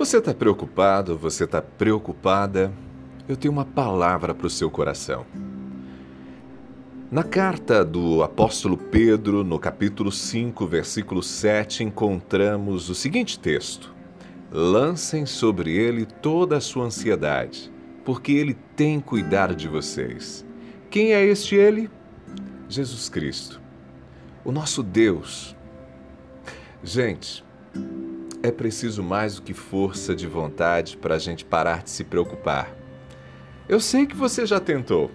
Você está preocupado? Você está preocupada? Eu tenho uma palavra para o seu coração. Na carta do apóstolo Pedro, no capítulo 5, versículo 7, encontramos o seguinte texto: Lancem sobre ele toda a sua ansiedade, porque ele tem cuidado de vocês. Quem é este ele? Jesus Cristo, o nosso Deus. Gente, é preciso mais do que força de vontade para a gente parar de se preocupar. Eu sei que você já tentou.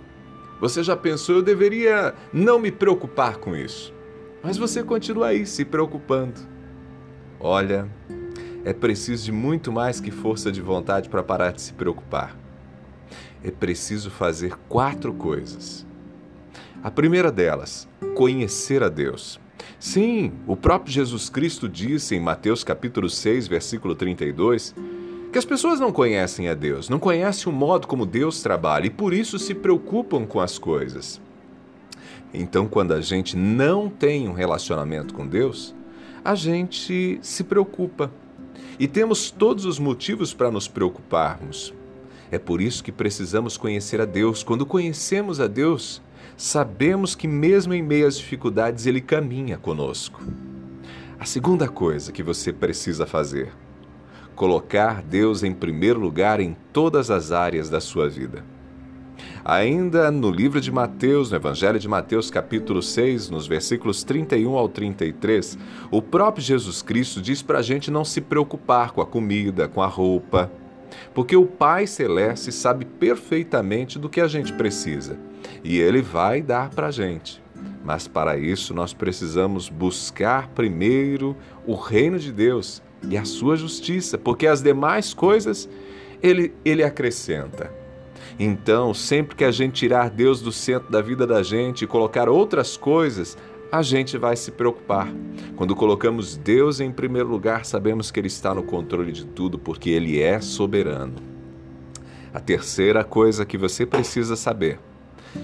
Você já pensou, eu deveria não me preocupar com isso. Mas você continua aí se preocupando. Olha, é preciso de muito mais que força de vontade para parar de se preocupar. É preciso fazer quatro coisas. A primeira delas, conhecer a Deus. Sim, o próprio Jesus Cristo disse em Mateus capítulo 6, versículo 32, que as pessoas não conhecem a Deus, não conhecem o modo como Deus trabalha e por isso se preocupam com as coisas. Então, quando a gente não tem um relacionamento com Deus, a gente se preocupa. E temos todos os motivos para nos preocuparmos. É por isso que precisamos conhecer a Deus. Quando conhecemos a Deus, sabemos que, mesmo em meio às dificuldades, Ele caminha conosco. A segunda coisa que você precisa fazer: colocar Deus em primeiro lugar em todas as áreas da sua vida. Ainda no livro de Mateus, no Evangelho de Mateus, capítulo 6, nos versículos 31 ao 33, o próprio Jesus Cristo diz para a gente não se preocupar com a comida, com a roupa, porque o Pai Celeste sabe perfeitamente do que a gente precisa e Ele vai dar para a gente. Mas para isso nós precisamos buscar primeiro o reino de Deus e a sua justiça, porque as demais coisas Ele, ele acrescenta. Então, sempre que a gente tirar Deus do centro da vida da gente e colocar outras coisas, a gente vai se preocupar. Quando colocamos Deus em primeiro lugar, sabemos que Ele está no controle de tudo, porque Ele é soberano. A terceira coisa que você precisa saber: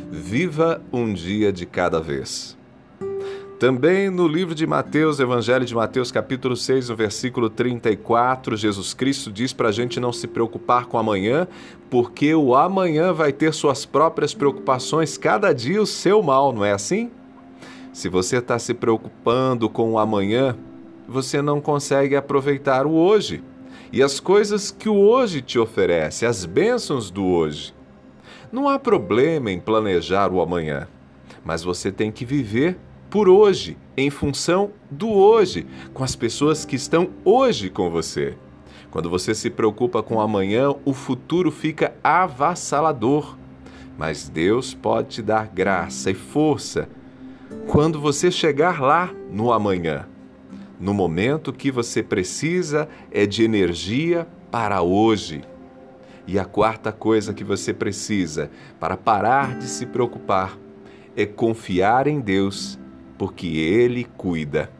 viva um dia de cada vez. Também no livro de Mateus, Evangelho de Mateus, capítulo 6, no versículo 34, Jesus Cristo diz para a gente não se preocupar com amanhã, porque o amanhã vai ter suas próprias preocupações, cada dia o seu mal, não é assim? Se você está se preocupando com o amanhã, você não consegue aproveitar o hoje e as coisas que o hoje te oferece, as bênçãos do hoje. Não há problema em planejar o amanhã, mas você tem que viver por hoje, em função do hoje, com as pessoas que estão hoje com você. Quando você se preocupa com o amanhã, o futuro fica avassalador. Mas Deus pode te dar graça e força quando você chegar lá no amanhã. No momento que você precisa é de energia para hoje. E a quarta coisa que você precisa para parar de se preocupar é confiar em Deus, porque Ele cuida.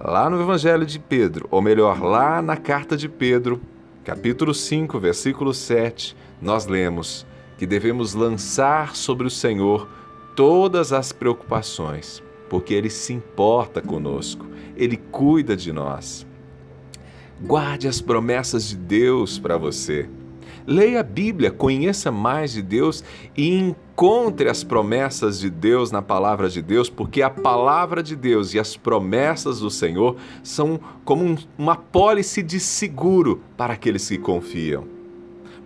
Lá no Evangelho de Pedro, ou melhor, lá na carta de Pedro, capítulo 5, versículo 7, nós lemos que devemos lançar sobre o Senhor todas as preocupações, porque Ele se importa conosco, Ele cuida de nós. Guarde as promessas de Deus para você. Leia a Bíblia, conheça mais de Deus e encontre as promessas de Deus na palavra de Deus, porque a palavra de Deus e as promessas do Senhor são como uma pólice de seguro para aqueles que confiam.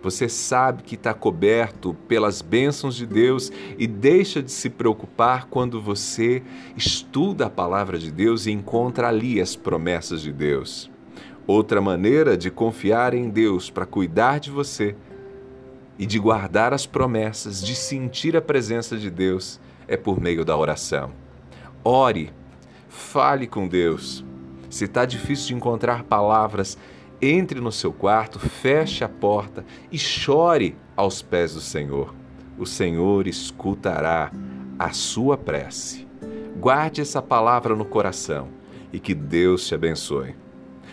Você sabe que está coberto pelas bênçãos de Deus e deixa de se preocupar quando você estuda a palavra de Deus e encontra ali as promessas de Deus. Outra maneira de confiar em Deus para cuidar de você e de guardar as promessas, de sentir a presença de Deus, é por meio da oração. Ore, fale com Deus. Se está difícil de encontrar palavras, entre no seu quarto, feche a porta e chore aos pés do Senhor. O Senhor escutará a sua prece. Guarde essa palavra no coração e que Deus te abençoe.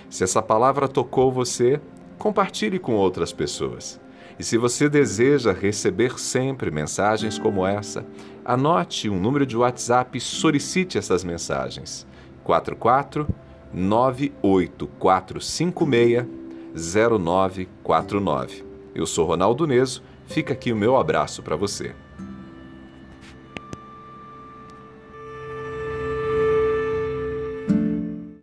Se essa palavra tocou você, compartilhe com outras pessoas. E se você deseja receber sempre mensagens como essa, anote um número de WhatsApp e solicite essas mensagens. 44 98456 0949. Eu sou Ronaldo Neso, fica aqui o meu abraço para você.